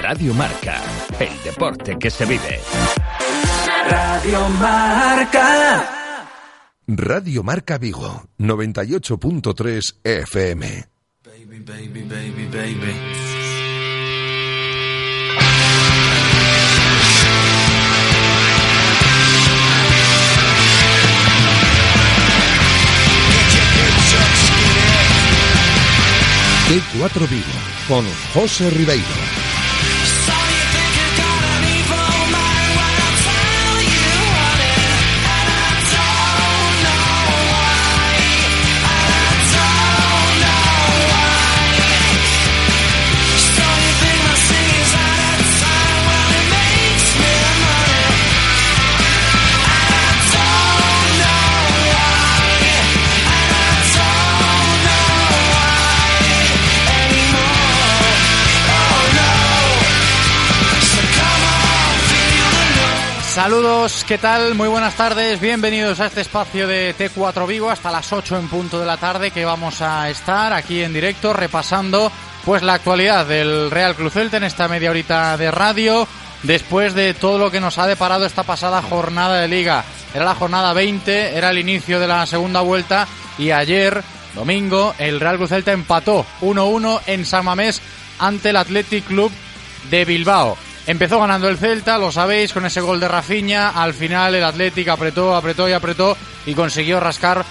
Radio Marca, el deporte que se vive. Radio Marca. Radio Marca Vigo, 98.3 FM. Baby, baby, baby, baby. T4 Vigo, con José Ribeiro. Saludos, ¿qué tal? Muy buenas tardes, bienvenidos a este espacio de T4 Vigo hasta las 8 en punto de la tarde que vamos a estar aquí en directo repasando pues la actualidad del Real Cruz Celta en esta media horita de radio después de todo lo que nos ha deparado esta pasada jornada de liga. Era la jornada 20, era el inicio de la segunda vuelta y ayer, domingo, el Real Cruz Celta empató 1-1 en San Mamés ante el Athletic Club de Bilbao. Empezó ganando el Celta, lo sabéis, con ese gol de Rafinha. Al final el Athletic apretó, apretó y apretó y consiguió rascar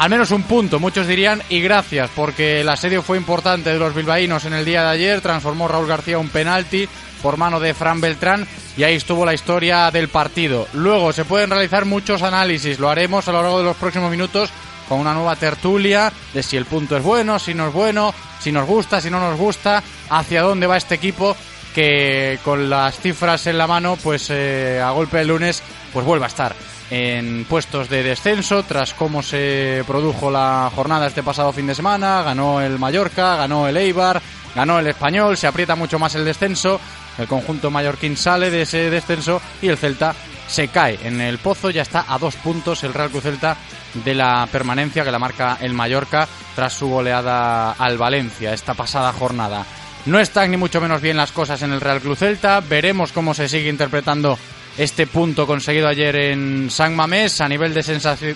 al menos un punto, muchos dirían, y gracias, porque el asedio fue importante de los bilbaínos en el día de ayer. Transformó Raúl García un penalti por mano de Fran Beltrán y ahí estuvo la historia del partido. Luego se pueden realizar muchos análisis, lo haremos a lo largo de los próximos minutos con una nueva tertulia de si el punto es bueno, si no es bueno, si nos gusta, si no nos gusta, hacia dónde va este equipo que con las cifras en la mano, pues eh, a golpe de lunes, pues vuelva a estar en puestos de descenso tras cómo se produjo la jornada este pasado fin de semana. Ganó el Mallorca, ganó el Eibar, ganó el Español, se aprieta mucho más el descenso. El conjunto mallorquín sale de ese descenso y el Celta se cae en el pozo. Ya está a dos puntos el Real Cruz Celta de la permanencia que la marca el Mallorca tras su goleada al Valencia esta pasada jornada. No están ni mucho menos bien las cosas en el Real Club Celta. Veremos cómo se sigue interpretando este punto conseguido ayer en San Mamés a nivel de,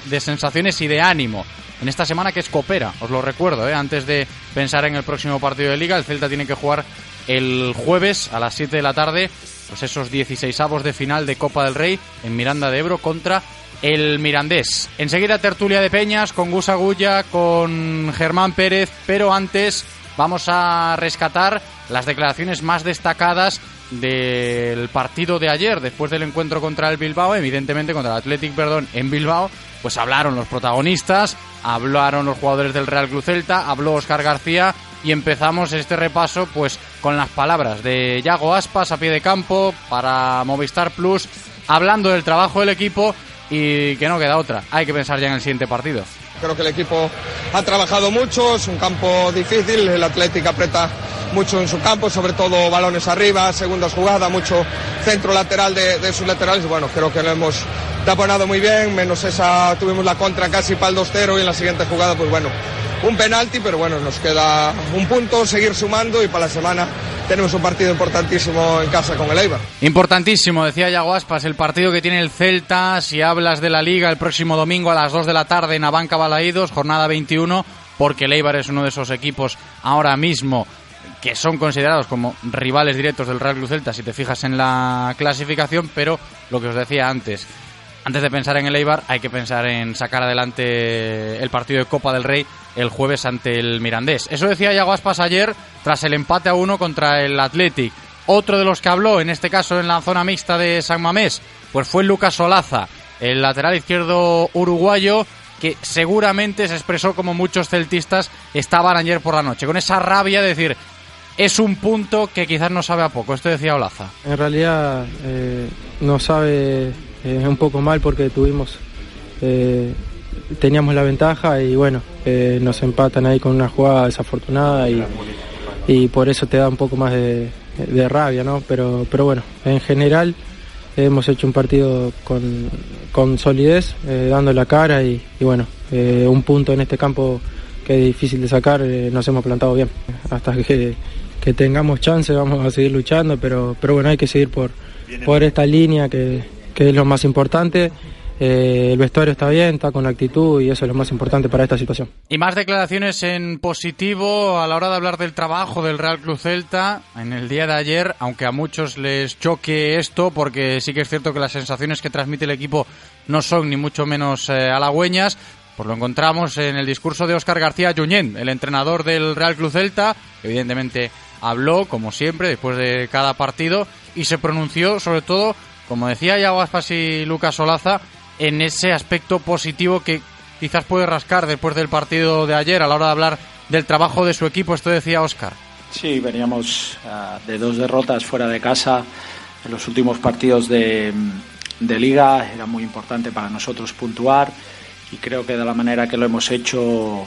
de sensaciones y de ánimo. En esta semana que es Copera, os lo recuerdo, ¿eh? antes de pensar en el próximo partido de liga, el Celta tiene que jugar el jueves a las 7 de la tarde, pues esos 16 avos de final de Copa del Rey en Miranda de Ebro contra el Mirandés. Enseguida tertulia de Peñas con Gus Agulla, con Germán Pérez, pero antes vamos a rescatar las declaraciones más destacadas del partido de ayer, después del encuentro contra el Bilbao, evidentemente contra el Athletic, perdón, en Bilbao, pues hablaron los protagonistas, hablaron los jugadores del Real Cruz Celta, habló Oscar García y empezamos este repaso pues con las palabras de Yago Aspas a pie de campo para Movistar Plus, hablando del trabajo del equipo y que no queda otra, hay que pensar ya en el siguiente partido. Creo que el equipo ha trabajado mucho, es un campo difícil, el Atlético aprieta mucho en su campo, sobre todo balones arriba, segundas jugadas, mucho centro lateral de, sus laterales. Bueno, creo que lo hemos taponado muy bien, menos esa, tuvimos la contra casi para el 2-0 y en la siguiente jugada, pues bueno, un penalti, pero bueno, nos queda un punto, seguir sumando y para la semana tenemos un partido importantísimo en casa con el Eibar. Importantísimo, decía Yago Aspas, el partido que tiene el Celta, si hablas de la Liga el próximo domingo a las 2 de la tarde en Abanca Balaídos, jornada 21, porque el Eibar es uno de esos equipos ahora mismo que son considerados como rivales directos del Real Cruz Celta si te fijas en la clasificación, pero lo que os decía antes, antes de pensar en el Eibar hay que pensar en sacar adelante el partido de Copa del Rey el jueves ante el Mirandés. Eso decía Yago Aspas ayer tras el empate a uno contra el Athletic. Otro de los que habló, en este caso en la zona mixta de San Mamés, pues fue Lucas Solaza, el lateral izquierdo uruguayo, que seguramente se expresó como muchos celtistas estaban ayer por la noche, con esa rabia de decir, es un punto que quizás no sabe a poco. Esto decía Olaza. En realidad eh, no sabe eh, un poco mal porque tuvimos, eh, teníamos la ventaja y bueno, eh, nos empatan ahí con una jugada desafortunada y, y por eso te da un poco más de, de rabia, ¿no? Pero, pero bueno, en general hemos hecho un partido con, con solidez, eh, dando la cara y, y bueno, un punto en este campo que es difícil de sacar, nos hemos plantado bien. Hasta que que tengamos chance, vamos a seguir luchando, pero, pero bueno, hay que seguir por, por esta línea que, que es lo más importante. Eh, el vestuario está bien, está con actitud y eso es lo más importante para esta situación. Y más declaraciones en positivo a la hora de hablar del trabajo del Real Club Celta en el día de ayer, aunque a muchos les choque esto, porque sí que es cierto que las sensaciones que transmite el equipo no son ni mucho menos eh, halagüeñas. Pues lo encontramos en el discurso de Óscar García Junyent, el entrenador del Real Club Celta. Evidentemente habló, como siempre, después de cada partido y se pronunció sobre todo, como decía Yago Aspas y Lucas Solaza, en ese aspecto positivo que quizás puede rascar después del partido de ayer a la hora de hablar del trabajo de su equipo. Esto decía Oscar. Sí, veníamos uh, de dos derrotas fuera de casa en los últimos partidos de, de, liga. Era muy importante para nosotros puntuar y creo que de la manera que lo hemos hecho uh,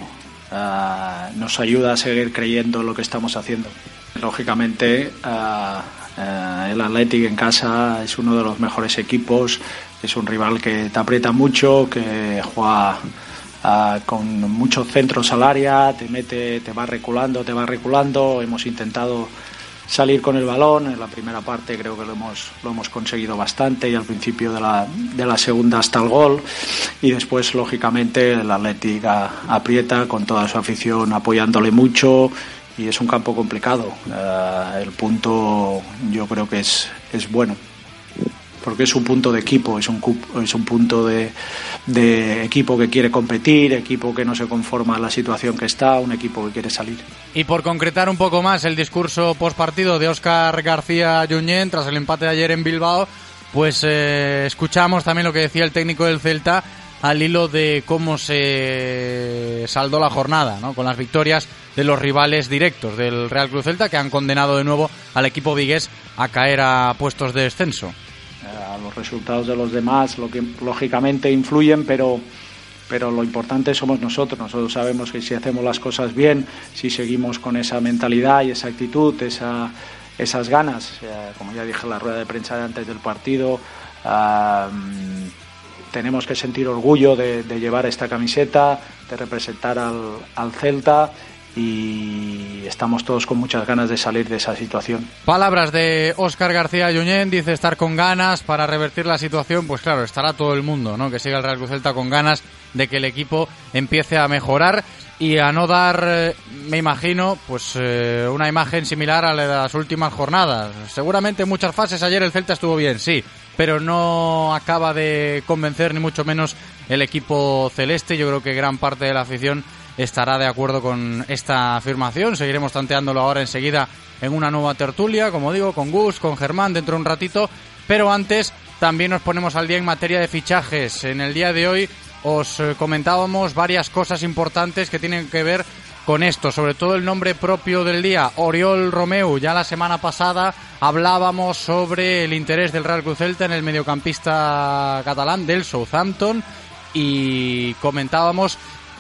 nos ayuda a seguir creyendo en lo que estamos haciendo. Lógicamente, uh, el Athletic en casa es uno de los mejores equipos es un rival que te aprieta mucho, que juega uh, con muchos centros al área, te mete, te va reculando, te va reculando. Hemos intentado salir con el balón. En la primera parte creo que lo hemos, lo hemos conseguido bastante y al principio de la, de la segunda hasta el gol. Y después, lógicamente, el Atlético aprieta con toda su afición apoyándole mucho y es un campo complicado. Uh, el punto yo creo que es, es bueno porque es un punto de equipo, es un, es un punto de, de, equipo que quiere competir, equipo que no se conforma a la situación que está, un equipo que quiere salir. Y por concretar un poco más el discurso postpartido de Óscar García Junyent tras el empate de ayer en Bilbao, pues eh, escuchamos también lo que decía el técnico del Celta al hilo de cómo se saldó la jornada, ¿no? con las victorias de los rivales directos del Real Cruz Celta que han condenado de nuevo al equipo vigués a caer a puestos de descenso los resultados de los demás, lo que lógicamente influyen, pero pero lo importante somos nosotros. Nosotros sabemos que si hacemos las cosas bien, si seguimos con esa mentalidad y esa actitud, esa, esas ganas, eh, como ya dije en la rueda de prensa de antes del partido, uh, tenemos que sentir orgullo de, llevar esta camiseta, de representar al Celta y estamos todos con muchas ganas de salir de esa situación. Palabras de Óscar García Yuñén, dice estar con ganas para revertir la situación, pues claro, estará todo el mundo, ¿no? Que siga el Real Celta con ganas de que el equipo empiece a mejorar y a no dar, eh, me imagino, pues eh, una imagen similar a la de las últimas jornadas. Seguramente en muchas fases ayer el Celta estuvo bien, sí, pero no acaba de convencer ni mucho menos el equipo celeste. Yo creo que gran parte de la afición estará de acuerdo con esta afirmación. Seguiremos tanteándolo ahora enseguida en una nueva tertulia, como digo, con Gus, con Germán dentro de un ratito. Pero antes también nos ponemos al día en materia de fichajes. En el día de hoy os eh, comentábamos varias cosas importantes que tienen que ver con esto, sobre todo el nombre propio del día, Oriol Romeu. Ya la semana pasada hablábamos sobre el interés del Real Cruz Celta en el mediocampista catalán del Southampton y comentábamos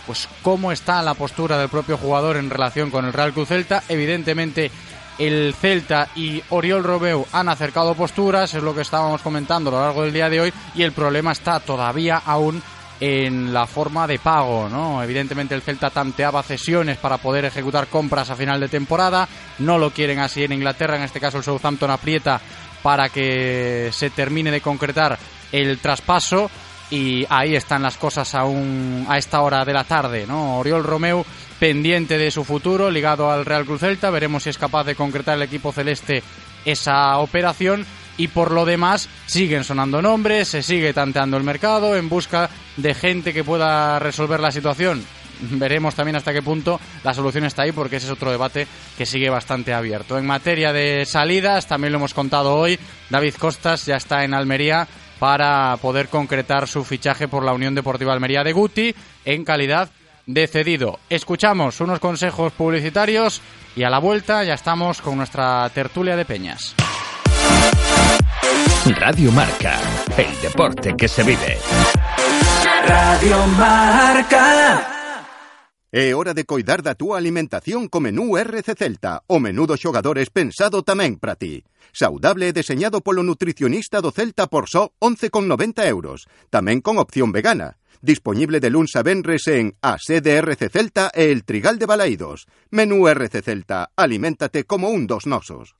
pues cómo está la postura del propio jugador en relación con el Real Cruz Celta. Evidentemente el Celta y Oriol Romeu han acercado posturas, es lo que estábamos comentando a lo largo del día de hoy, y el problema está todavía aún en la forma de pago, ¿no? Evidentemente el Celta tanteaba cesiones para poder ejecutar compras a final de temporada, no lo quieren así en Inglaterra, en este caso el Southampton aprieta para que se termine de concretar el traspaso y ahí están las cosas aún a esta hora de la tarde, ¿no? Oriol Romeu pendiente de su futuro, ligado al Real Cruz Celta, veremos si es capaz de concretar el equipo celeste esa operación y por lo demás siguen sonando nombres, se sigue tanteando el mercado en busca de gente que pueda resolver la situación. Veremos también hasta qué punto la solución está ahí porque ese es otro debate que sigue bastante abierto. En materia de salidas, también lo hemos contado hoy, David Costas ya está en Almería para poder concretar su fichaje por la Unión Deportiva Almería de Guti en calidad de cedido. Escuchamos unos consejos publicitarios y a la vuelta ya estamos con nuestra tertulia de peñas. Radio Marca, el deporte que se vive. Radio Marca. É hora de coidar da túa alimentación co menú RC Celta, o menú dos xogadores pensado tamén para ti. Saudable e deseñado polo nutricionista do Celta por só 11,90 euros, tamén con opción vegana. Disponible de luns a venres en a sede RC Celta e el Trigal de Balaídos. Menú RC Celta, aliméntate como un dos nosos.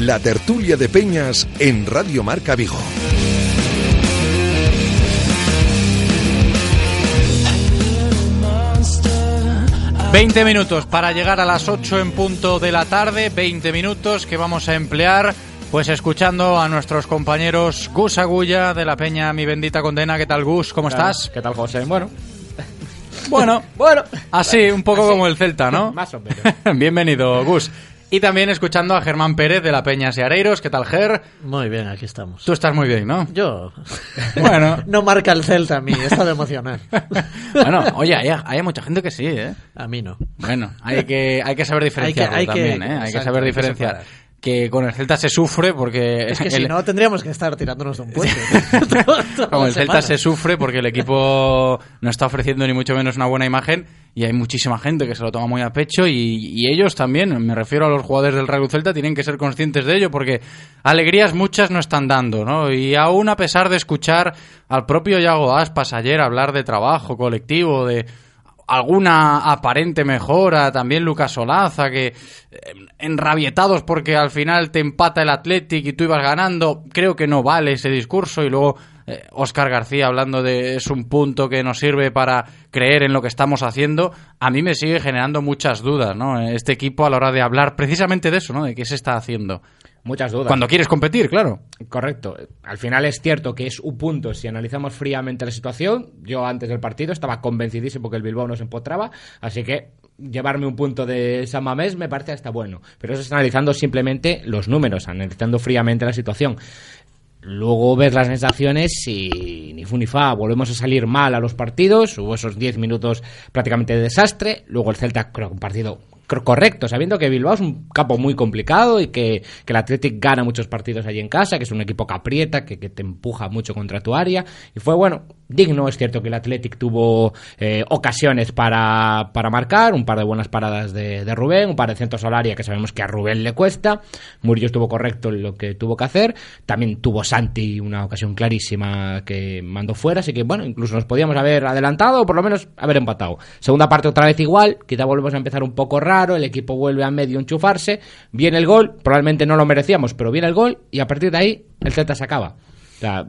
La tertulia de Peñas en Radio Marca Vigo. Veinte minutos para llegar a las 8 en punto de la tarde, 20 minutos que vamos a emplear pues escuchando a nuestros compañeros Gus Agulla de la Peña Mi Bendita Condena. ¿Qué tal Gus? ¿Cómo estás? ¿Qué tal José? Bueno, Bueno, bueno. así, un poco como el Celta, ¿no? Más o menos. Bienvenido, Gus. Y también escuchando a Germán Pérez de la Peña Seareiros. ¿Qué tal, Ger? Muy bien, aquí estamos. Tú estás muy bien, ¿no? Yo. Bueno. no marca el Celta a mí, he estado emocional. Bueno, oye, hay, hay mucha gente que sí, ¿eh? A mí no. Bueno, hay que, hay que saber que- también, ¿eh? Hay que saber diferenciar. Que con el Celta se sufre porque... Es que si no, tendríamos que estar tirándonos de un puente. Como el Celta se sufre porque el equipo no está ofreciendo ni mucho menos una buena imagen y hay muchísima gente que se lo toma muy a pecho y, y ellos también, me refiero a los jugadores del Real Celta, tienen que ser conscientes de ello porque alegrías muchas no están dando, ¿no? Y aún a pesar de escuchar al propio Yago Aspas ayer hablar de trabajo colectivo, de alguna aparente mejora, también Lucas Solaza, que eh, enrabietados porque al final te empata el Athletic y tú ibas ganando, creo que no vale ese discurso y luego eh, Oscar García hablando de es un punto que nos sirve para creer en lo que estamos haciendo, a mí me sigue generando muchas dudas, ¿no? Este equipo a la hora de hablar precisamente de eso, ¿no? De qué se está haciendo. Muchas dudas. Cuando quieres competir, claro. Correcto. Al final es cierto que es un punto si analizamos fríamente la situación. Yo antes del partido estaba convencidísimo que el Bilbao nos empotraba, así que llevarme un punto de San Mamés me parece hasta bueno. Pero eso es analizando simplemente los números, analizando fríamente la situación. Luego ves las sensaciones y ni fu ni fa, volvemos a salir mal a los partidos, hubo esos 10 minutos prácticamente de desastre, luego el Celta creo que un partido correcto, sabiendo que Bilbao es un campo muy complicado y que, el Athletic gana muchos partidos allí en casa, que es un equipo que aprieta, que, te empuja mucho contra tu área, y fue bueno, digno, es cierto que el Athletic tuvo eh, ocasiones para, para marcar, un par de buenas paradas de, de Rubén, un par de centros al área que sabemos que a Rubén le cuesta, Murillo estuvo correcto en lo que tuvo que hacer, también tuvo Santi una ocasión clarísima que mandó fuera, así que bueno, incluso nos podíamos haber adelantado o por lo menos haber empatado. Segunda parte otra vez igual, quizá volvemos a empezar un poco raro, el equipo vuelve a medio enchufarse, viene el gol, probablemente no lo merecíamos, pero viene el gol y a partir de ahí el Celta se acaba. O sea,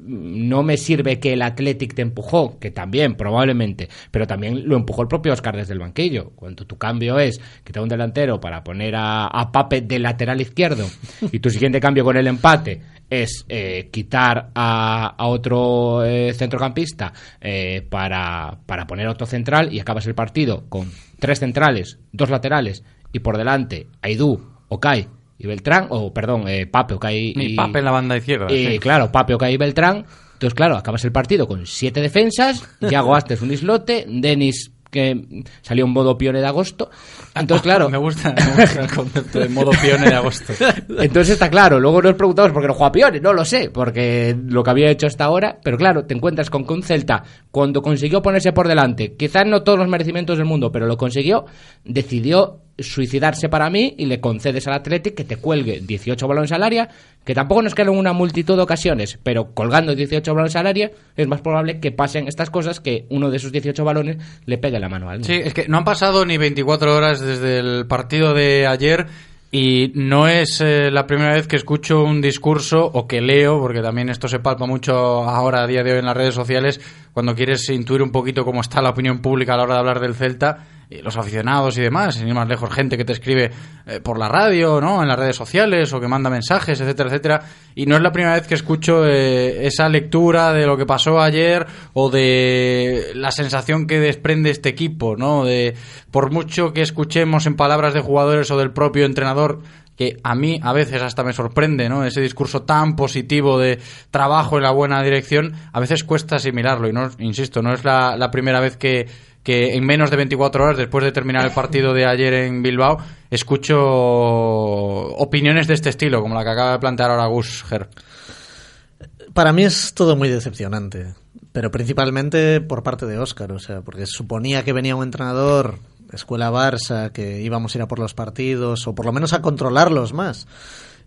no me sirve que el Athletic te empujó, que también, probablemente, pero también lo empujó el propio Oscar desde el banquillo. Cuando tu cambio es quitar un delantero para poner a, a Pape de lateral izquierdo y tu siguiente cambio con el empate es eh, quitar a, a otro eh, centrocampista eh, para, para poner otro central y acabas el partido con tres centrales, dos laterales y por delante Aidú, Okai y Beltrán, o perdón, eh, Pape, Okai Y Pape en la banda izquierda. y sí. claro, Pape, Okai y Beltrán. Entonces, claro, acabas el partido con siete defensas, Yago Astes un islote, Denis que salió en modo pione de agosto. Entonces, claro, me gusta, me gusta el concepto de modo pione de agosto. entonces está claro, luego nos preguntamos por qué no juega Pione, no lo sé, porque lo que había hecho hasta ahora, pero claro, te encuentras con que un Celta, cuando consiguió ponerse por delante, quizás no todos los merecimientos del mundo, pero lo consiguió, decidió suicidarse para mí y le concedes al Athletic que te cuelgue 18 balones al área, que tampoco nos quedan una multitud de ocasiones, pero colgando 18 balones al área es más probable que pasen estas cosas que uno de esos 18 balones le pegue la mano al Sí, es que no han pasado ni 24 horas desde el partido de ayer y no es eh, la primera vez que escucho un discurso o que leo, porque también esto se palpa mucho ahora a día de hoy en las redes sociales, cuando quieres intuir un poquito cómo está la opinión pública a la hora de hablar del Celta, los aficionados y demás, sin más lejos, gente que te escribe eh, por la radio, ¿no? En las redes sociales o que manda mensajes, etcétera, etcétera. Y no es la primera vez que escucho eh, esa lectura de lo que pasó ayer o de la sensación que desprende este equipo, ¿no? De por mucho que escuchemos en palabras de jugadores o del propio entrenador que a mí a veces hasta me sorprende, ¿no? Ese discurso tan positivo de trabajo en la buena dirección, a veces cuesta asimilarlo y no, insisto, no es la primera vez que, que en menos de 24 horas después de terminar el partido de ayer en Bilbao escucho opiniones de este estilo, como la que acaba de plantear ahora Gus Ger. Para mí es todo muy decepcionante, pero principalmente por parte de Óscar, o sea, porque suponía que venía un entrenador escuela Barça, que íbamos a ir a por los partidos, o por lo menos a controlarlos más.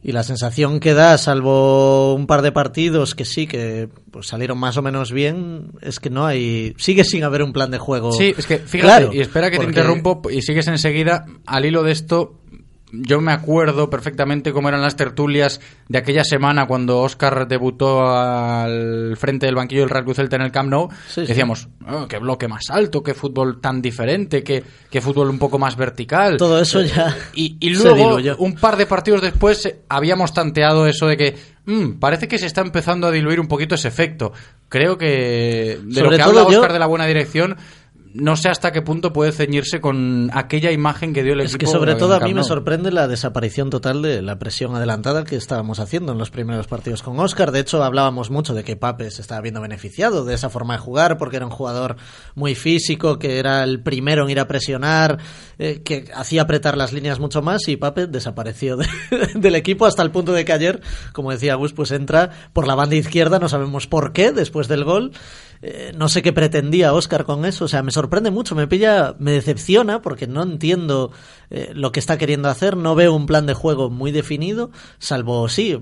Y la sensación que da, salvo un par de partidos que sí, que pues, salieron más o menos bien, es que no hay. Sigue sin haber un plan de juego. Sí, es que fíjate, y espera que te interrumpo y sigues enseguida. Al hilo de esto, yo me acuerdo perfectamente cómo eran las tertulias de aquella semana cuando Oscar debutó al frente del banquillo del Real Cruz Celta en el Camp Nou. Decíamos, oh, qué bloque más alto, qué fútbol tan diferente, qué, qué fútbol un poco más vertical. Todo eso ya. Y, y luego, un par de partidos después, eh, habíamos tanteado eso de que mm, parece que se está empezando a diluir un poquito ese efecto. Creo que de lo que habla Oscar de la buena dirección no sé hasta qué punto puede ceñirse con aquella imagen que dio el equipo. Es que sobre todo a mí me sorprende la desaparición total de la presión adelantada que estábamos haciendo en los primeros partidos con Oscar. De hecho, hablábamos mucho de que Pape se estaba viendo beneficiado de esa forma de jugar porque era un jugador muy físico, que era el primero en ir a presionar, eh, que hacía apretar las líneas mucho más y Pape desapareció del equipo hasta el punto de que ayer, como decía Gus, pues entra por la banda izquierda, no sabemos por qué, después del gol eh, no sé qué pretendía Oscar con eso. O sea, me sorprende mucho, me pilla, me decepciona porque no entiendo eh, lo que está queriendo hacer. No veo un plan de juego muy definido, salvo sí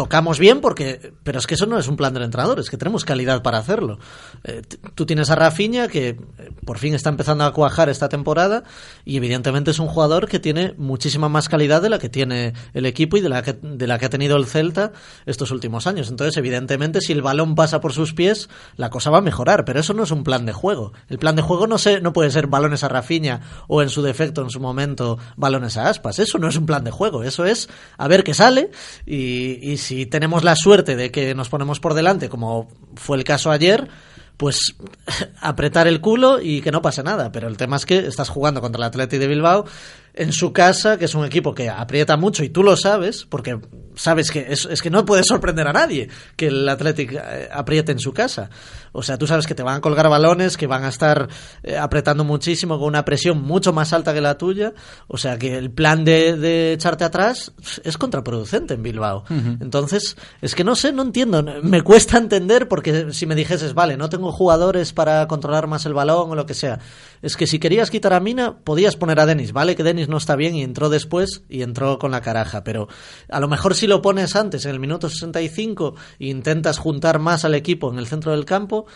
tocamos bien porque pero es que eso no es un plan del entrenador es que tenemos calidad para hacerlo. Eh, tú tienes a Rafinha que eh, por fin está empezando a cuajar esta temporada y evidentemente es un jugador que tiene muchísima más calidad de la que tiene el equipo y de la que, de la que ha tenido el Celta estos últimos años. Entonces evidentemente si el balón pasa por sus pies la cosa va a mejorar pero eso no es un plan de juego. El plan de juego no sé no puede ser balones a Rafinha o en su defecto en su momento balones a Aspas. Eso no es un plan de juego. Eso es a ver qué sale y, y si tenemos la suerte de que nos ponemos por delante, como fue el caso ayer, pues apretar el culo y que no pase nada. Pero el tema es que estás jugando contra el Atleti de Bilbao en su casa, que es un equipo que aprieta mucho y tú lo sabes, porque sabes que es, es que no puede sorprender a nadie que el Athletic eh, apriete en su casa. O sea, tú sabes que te van a colgar balones, que van a estar eh, apretando muchísimo con una presión mucho más alta que la tuya. O sea, que el plan de, de echarte atrás es contraproducente en Bilbao. Entonces, es que no sé, no entiendo. Me cuesta entender porque si me dijeses, vale, no tengo jugadores para controlar más el balón o lo que sea. Es que si querías quitar a Mina, podías poner a Denis. Vale que Denis no está bien y entró después y entró con la caraja. Pero a lo mejor si lo pones antes, en el minuto 65, e intentas juntar más al equipo en el centro del campo,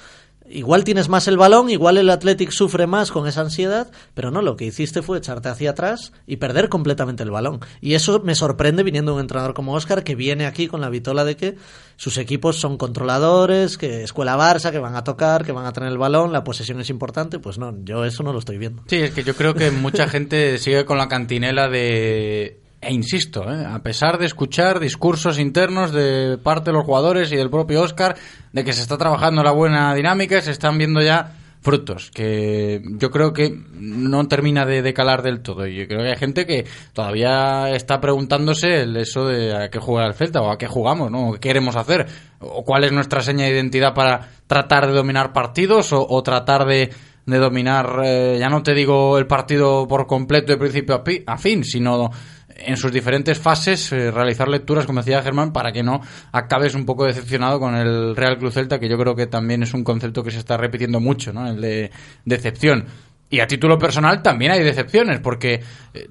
Igual tienes más el balón, igual el Athletic sufre más con esa ansiedad, pero no, lo que hiciste fue echarte hacia atrás y perder completamente el balón. Y eso me sorprende viniendo un entrenador como Oscar que viene aquí con la vitola de que sus equipos son controladores, que escuela Barça, que van a tocar, que van a tener el balón, la posesión es importante. Pues no, yo eso no lo estoy viendo. Sí, es que yo creo que mucha gente sigue con la cantinela de e insisto, ¿eh? a pesar de escuchar discursos internos de parte de los jugadores y del propio Oscar, de que se está trabajando la buena dinámica, se están viendo ya frutos, que yo creo que no termina de, calar del todo. Y yo creo que hay gente que todavía está preguntándose el eso de a qué juega el Celta o a qué jugamos, ¿no? ¿Qué queremos hacer? ¿O cuál es nuestra seña de identidad para tratar de dominar partidos o, tratar de, dominar, eh, ya no te digo el partido por completo de principio a, a fin, sino en sus diferentes fases eh, realizar lecturas, como decía Germán, para que no acabes un poco decepcionado con el Real Cruz Celta, que yo creo que también es un concepto que se está repitiendo mucho, ¿no? El de decepción. Y a título personal también hay decepciones, porque eh,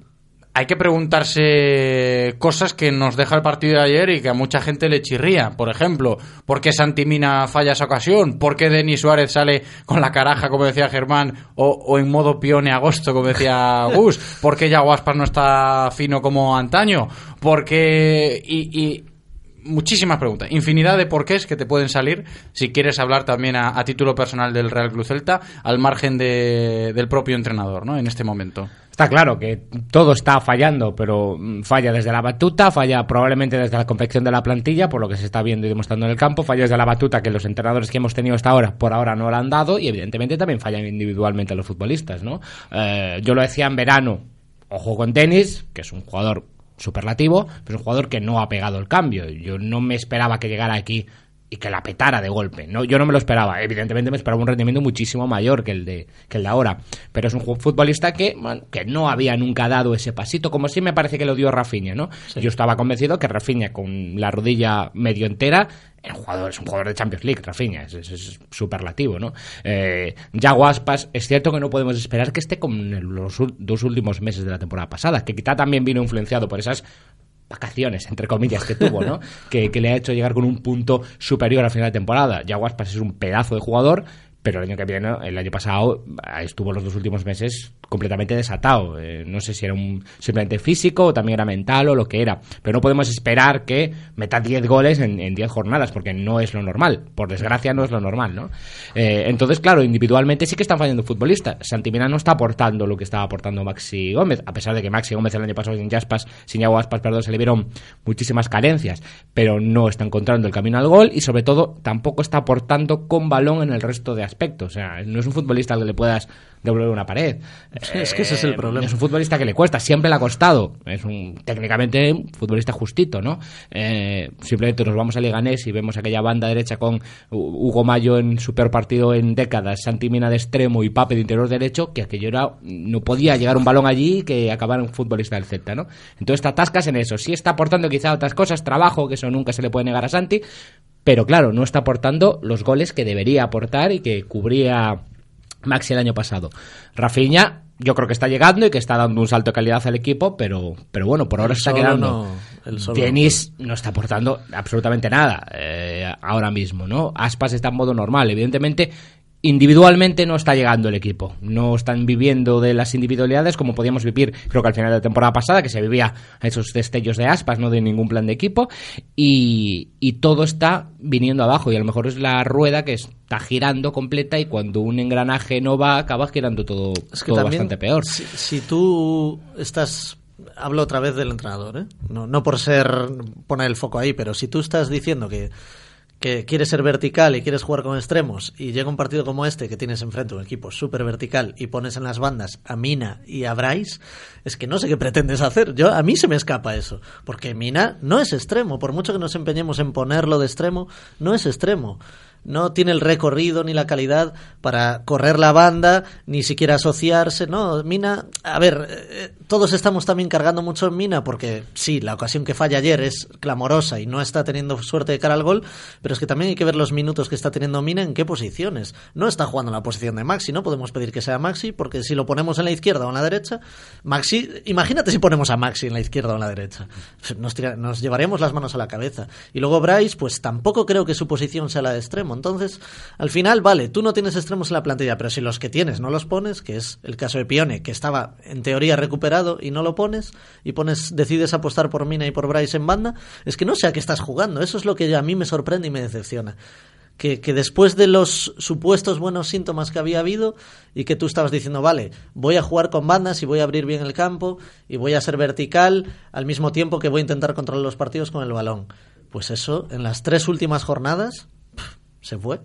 hay que preguntarse cosas que nos deja el partido de ayer y que a mucha gente le chirría. Por ejemplo, ¿por qué Santimina falla esa ocasión? ¿Por qué Denis Suárez sale con la caraja, como decía Germán, o, en modo pione agosto, como decía Gus? ¿Por qué Yaguaspas no está fino como antaño? ¿Por qué...? y muchísimas preguntas, infinidad de porqués que te pueden salir si quieres hablar también a, título personal del Real Club Celta, al margen de, del propio entrenador, ¿no? En este momento. Está claro que todo está fallando, pero mm, falla desde la batuta, falla probablemente desde la confección de la plantilla, por lo que se está viendo y demostrando en el campo, falla desde la batuta que los entrenadores que hemos tenido hasta ahora, por ahora no la han dado, y evidentemente también fallan individualmente los futbolistas, ¿no? Eh, yo lo decía en verano, ojo con tenis, que es un jugador superlativo, pero es un jugador que no ha pegado el cambio. Yo no me esperaba que llegara aquí y que la petara de golpe. No, yo no me lo esperaba. Evidentemente me esperaba un rendimiento muchísimo mayor que el de, que el de ahora. Pero es un futbolista que, que no había nunca dado ese pasito, como sí me parece que lo dio Rafinha, ¿no? Yo estaba convencido que Rafinha con la rodilla medio entera el jugador es un jugador de Champions League, Rafinha, es, es, superlativo, ¿no? Eh, ya Guaspas, es cierto que no podemos esperar que esté con los dos últimos meses de la temporada pasada, que quizá también vino influenciado por esas vacaciones, entre comillas, que tuvo, ¿no? que, que, le ha hecho llegar con un punto superior al final de temporada. Ya Guaspas es un pedazo de jugador, pero el año que viene, el año pasado, estuvo los dos últimos meses completamente desatado. Eh, no sé si era un simplemente físico o también era mental o lo que era. Pero no podemos esperar que meta 10 goles en 10 jornadas, porque no es lo normal. Por desgracia, no es lo normal, ¿no? Eh, entonces, claro, individualmente sí que están fallando futbolistas. Santimina no está aportando lo que estaba aportando Maxi Gómez, a pesar de que Maxi Gómez el año pasado sin Jaspas, sin Yaguaspas, perdón, se le vieron muchísimas carencias, pero no está encontrando el camino al gol y sobre todo tampoco está aportando con balón en el resto de. O sea, no es un futbolista al que le puedas devolver una pared. es que ese es el problema. Es un futbolista que le cuesta, siempre le ha costado. Es un técnicamente un futbolista justito, ¿no? Eh, simplemente nos vamos a Leganés y vemos aquella banda derecha con Hugo Mayo en su peor partido en décadas, Santi Mina de extremo y Pape de interior derecho, que aquello era, no podía llegar un balón allí que acabara un futbolista del Celta, ¿no? Entonces te atascas en eso. Sí está aportando quizá otras cosas, trabajo, que eso nunca se le puede negar a Santi, pero claro, no está aportando los goles que debería aportar y que cubría Maxi el año pasado. Rafinha, yo creo que está llegando y que está dando un salto de calidad al equipo, pero, pero bueno, por ahora está quedando. Denis no, está aportando absolutamente nada eh, ahora mismo, ¿no? Aspas está en modo normal. Evidentemente, individualmente no está llegando el equipo. No están viviendo de las individualidades como podíamos vivir, creo que al final de la temporada pasada, que se vivía esos destellos de aspas, no de ningún plan de equipo. Y, todo está viniendo abajo. Y a lo mejor es la rueda que está girando completa y cuando un engranaje no va, acaba girando todo, bastante peor. Si, si tú estás hablo otra vez del entrenador, ¿eh? no, no por ser poner el foco ahí, pero si tú estás diciendo que que quieres ser vertical y quieres jugar con extremos y llega un partido como este que tienes enfrente un equipo súper vertical y pones en las bandas a Mina y a Bryce, es que no sé qué pretendes hacer. Yo A mí se me escapa eso, porque Mina no es extremo, por mucho que nos empeñemos en ponerlo de extremo, no es extremo no tiene el recorrido ni la calidad para correr la banda, ni siquiera asociarse. No, Mina, a ver, eh, todos estamos también cargando mucho en Mina porque sí, la ocasión que falla ayer es clamorosa y no está teniendo suerte de cara al gol, pero es que también hay que ver los minutos que está teniendo Mina en qué posiciones. No está jugando en la posición de Maxi, no podemos pedir que sea Maxi porque si lo ponemos en la izquierda o en la derecha, Maxi, imagínate si ponemos a Maxi en la izquierda o en la derecha, nos, nos llevaríamos las manos a la cabeza. Y luego Bryce, pues tampoco creo que su posición sea la de extremo entonces, al final, vale, tú no tienes extremos en la plantilla, pero si los que tienes no los pones, que es el caso de Pione, que estaba en teoría recuperado y no lo pones, y pones, decides apostar por Mina y por Bryce en banda, es que no sé a qué estás jugando. Eso es lo que a mí me sorprende y me decepciona. Que, que, después de los supuestos buenos síntomas que había habido y que tú estabas diciendo, vale, voy a jugar con bandas y voy a abrir bien el campo y voy a ser vertical al mismo tiempo que voy a intentar controlar los partidos con el balón. Pues eso, en las tres últimas jornadas, se fue.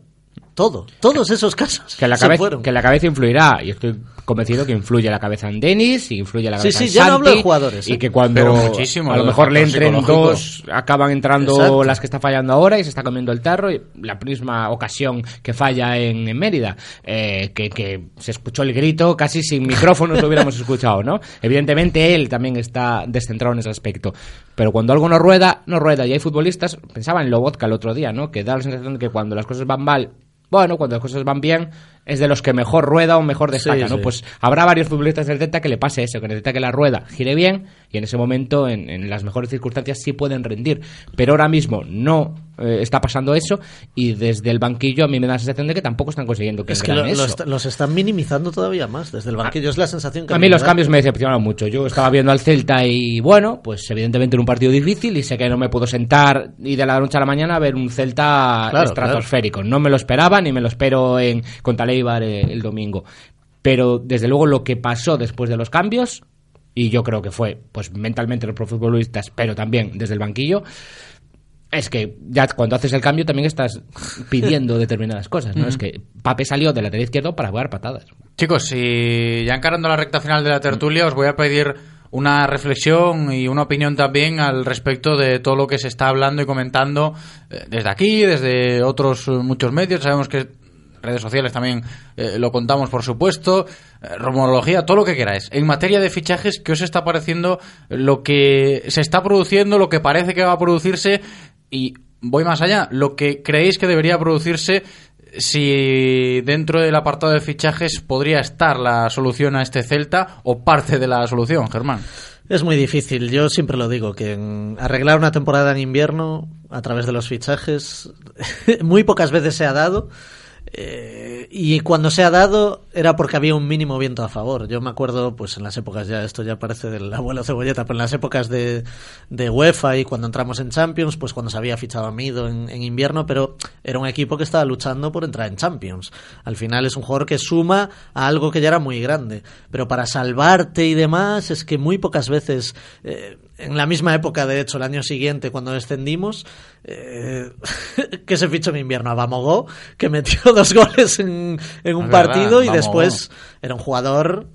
Todo, todos esos casos. Que la, se cabeza, fueron. que la cabeza influirá, y estoy convencido que influye la cabeza en Denis, y influye la cabeza sí, en sí, ya Santi, no hablo de jugadores. y ¿eh? que cuando Pero muchísimo, a lo mejor le entren dos, acaban entrando Exacto. las que está fallando ahora y se está comiendo el tarro, y la misma ocasión que falla en, en Mérida, eh, que, que se escuchó el grito, casi sin micrófonos lo hubiéramos escuchado, ¿no? Evidentemente él también está descentrado en ese aspecto, pero cuando algo no rueda, no rueda, y hay futbolistas, pensaba en Lobotka el otro día, ¿no? Que da la sensación de que cuando las cosas van mal, bueno, cuando las cosas van bien, es de los que mejor rueda o mejor destaca, Sí, ¿no? sí. Pues habrá varios futbolistas del Celta que le pase eso, que necesita que la rueda gire bien y en ese momento, en, en las mejores circunstancias, sí pueden rendir. Pero ahora mismo no eh, está pasando eso y desde el banquillo a mí me da la sensación de que tampoco están consiguiendo que Es que lo- eso. los están minimizando todavía más desde el banquillo. es la sensación que A mí los da. cambios me decepcionaron mucho. Yo estaba viendo al Celta y bueno, pues evidentemente era un partido difícil y sé que no me puedo sentar y de la noche a la mañana a ver un Celta Claro, estratosférico. No me lo esperaba ni me lo espero en contra Leibar eh, el domingo. Pero desde luego lo que pasó después de los cambios y yo creo que fue pues mentalmente los futbolistas, pero también desde el banquillo es que ya cuando haces el cambio también estás pidiendo determinadas cosas, ¿no? Es que Pape salió del lateral izquierdo para jugar patadas. Chicos, y ya encarando la recta final de la tertulia, os voy a pedir una reflexión y una opinión también al respecto de todo lo que se está hablando y comentando eh, desde aquí, desde otros eh, muchos medios. Sabemos que redes sociales también eh, lo contamos, por supuesto. Eh, rumorología, todo lo que queráis. En materia de fichajes, ¿qué os está pareciendo lo que se está produciendo, lo que parece que va a producirse? Y voy más allá, lo que creéis que debería producirse si dentro del apartado de fichajes podría estar la solución a este Celta o parte de la solución, Germán. Es muy difícil, yo siempre lo digo, que arreglar una temporada en invierno a través de los fichajes muy pocas veces se ha dado. Eh, y cuando se ha dado era porque había un mínimo viento a favor. Yo me acuerdo, pues en las épocas ya, esto ya parece del abuelo cebolleta, pero en las épocas de, de UEFA y cuando entramos en Champions, pues cuando se había fichado a Mido en, en, invierno, pero era un equipo que estaba luchando por entrar en Champions. Al final es un jugador que suma a algo que ya era muy grande. Pero para salvarte y demás, es que muy pocas veces. Eh, en la misma época, de hecho, el año siguiente, cuando descendimos, eh, que se fichó en invierno a Bamogó, que metió dos goles en, en un partido y Bamogó. después era un jugador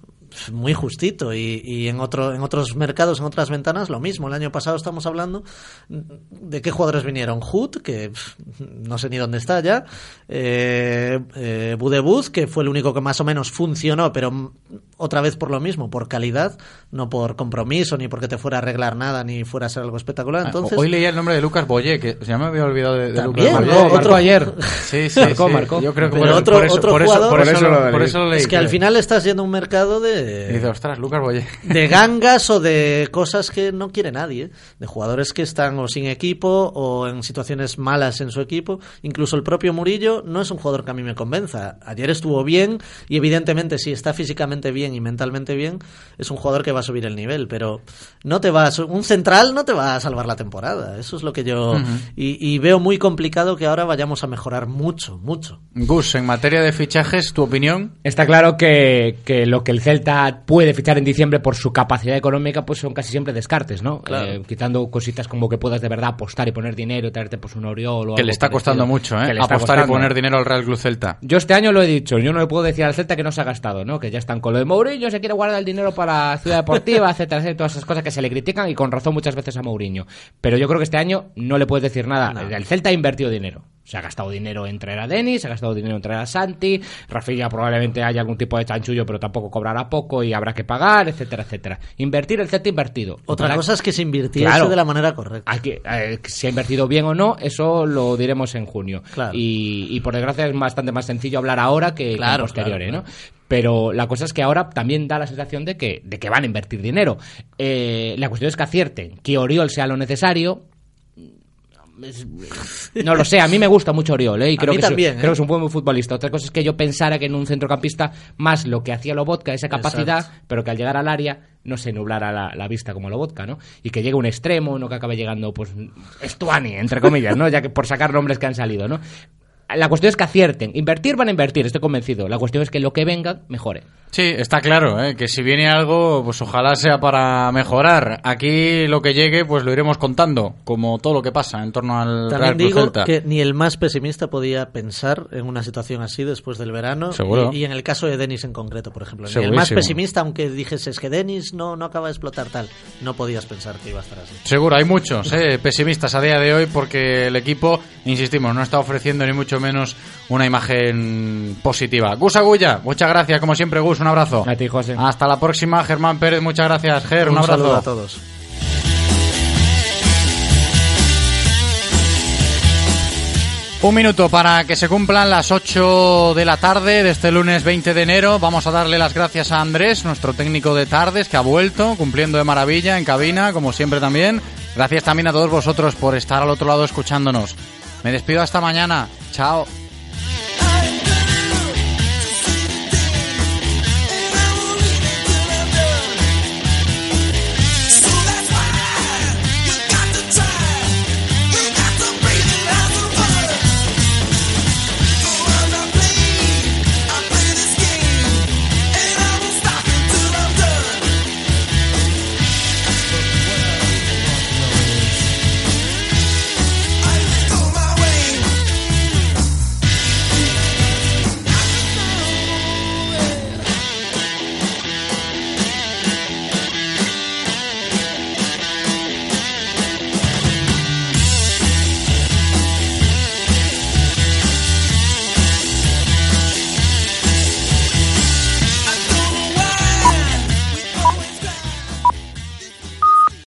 muy justito y, y en otro en otros mercados en otras ventanas lo mismo el año pasado estamos hablando de qué jugadores vinieron Hood que pf, no sé ni dónde está ya eh, eh, Budebuz que fue el único que más o menos funcionó pero otra vez por lo mismo por calidad no por compromiso ni porque te fuera a arreglar nada ni fuera a ser algo espectacular entonces Ah, Hoy leía el nombre de Lucas Boyé, que ya me había olvidado de, de Lucas ¿no? Boyé. Otro- Marcó ayer. Sí, sí, Marcó, sí. marcó. Yo creo que por, otro- por eso, otro por eso- jugador- por eso, Por eso lo por leí. eso lo leí. es que al final estás yendo a un mercado de dice, ostras, Lucas Boyé. de gangas o de cosas que no quiere nadie, de jugadores que están o sin equipo o en situaciones malas en su equipo. Incluso el propio Murillo no es un jugador que a mí me convenza. Ayer estuvo bien y evidentemente si está físicamente bien y mentalmente bien, es un jugador que va a subir el nivel, pero no te va a, un central no te va a salvar la temporada. Eso es lo que yo y, y veo muy complicado que ahora vayamos a mejorar mucho, mucho. Gus, en materia de fichajes, ¿tu opinión? Está claro que, que lo que el Celta puede fichar en diciembre por su capacidad económica pues son casi siempre descartes, ¿no? Claro. Eh, quitando cositas como que puedas de verdad apostar y poner dinero y traerte pues un Oriol o Que algo le está parecido, costando mucho, ¿eh? que le está Apostar y poner dinero al Real Club Celta. Yo este año lo he dicho, yo no le puedo decir al Celta que no se ha gastado, ¿no? Que ya están con lo de Mourinho, se quiere guardar el dinero para Ciudad Deportiva, etcétera, etcétera, todas esas cosas que se le critican y con razón muchas veces a Mourinho. Pero yo creo que este año no le puedes decir nada. El Celta ha invertido dinero. Se ha gastado dinero en traer a Denis, se ha gastado dinero en traer a Santi, Rafinha probablemente haya algún tipo de chanchullo, pero tampoco cobrará poco y habrá que pagar, etcétera, etcétera. Invertir el Celta ha invertido. Otra Para- cosa es que se invirtiese Claro. de la manera correcta. hay que, eh, si ha invertido bien o no, eso lo diremos en junio. Claro. Y, y por desgracia es bastante más sencillo hablar ahora que, Claro, en posteriori, claro, ¿no? Pero la cosa es que ahora también da la sensación de que, de que van a invertir dinero. Eh, la cuestión es que acierten, que Oriol sea lo necesario. Es- No lo sé, a mí me gusta mucho Oriol, ¿eh? Y creo que, es- también, ¿eh? creo que es un buen futbolista. Otra cosa es que yo pensara que en un centrocampista más lo que hacía Lobotka, esa capacidad, Exacto. pero que al llegar al área no se nublara la, la vista como Lobotka, ¿no? Y que llegue un extremo, no que acabe llegando, pues, Estuani, entre comillas, ¿no? Ya que por sacar nombres que han salido, ¿no? La cuestión es que acierten. Invertir van a invertir, estoy convencido. La cuestión es que lo que venga mejore. Sí, está claro, ¿eh? que si viene algo, pues ojalá sea para mejorar. Aquí lo que llegue, pues lo iremos contando, como todo lo que pasa en torno al Real También Club digo Celta. que ni el más pesimista podía pensar en una situación así después del verano. Seguro. Y, y en el caso de Denis en concreto, por ejemplo. Ni el más pesimista, aunque dijese es que Denis no, no acaba de explotar tal, no podías pensar que iba a estar así. Seguro, hay muchos ¿eh? pesimistas a día de hoy porque el equipo, insistimos, no está ofreciendo ni mucho menos una imagen positiva. Gus Agulla, muchas gracias, como siempre, Gus, un abrazo. A ti, José. Hasta la próxima, Germán Pérez, muchas gracias, Ger, un, Un abrazo. saludo a todos. Un minuto para que se cumplan las 8 de la tarde de este lunes 20 de enero. Vamos a darle las gracias a Andrés, nuestro técnico de tardes, que ha vuelto cumpliendo de maravilla en cabina, como siempre también. Gracias también a todos vosotros por estar al otro lado escuchándonos. Me despido hasta mañana. Chao.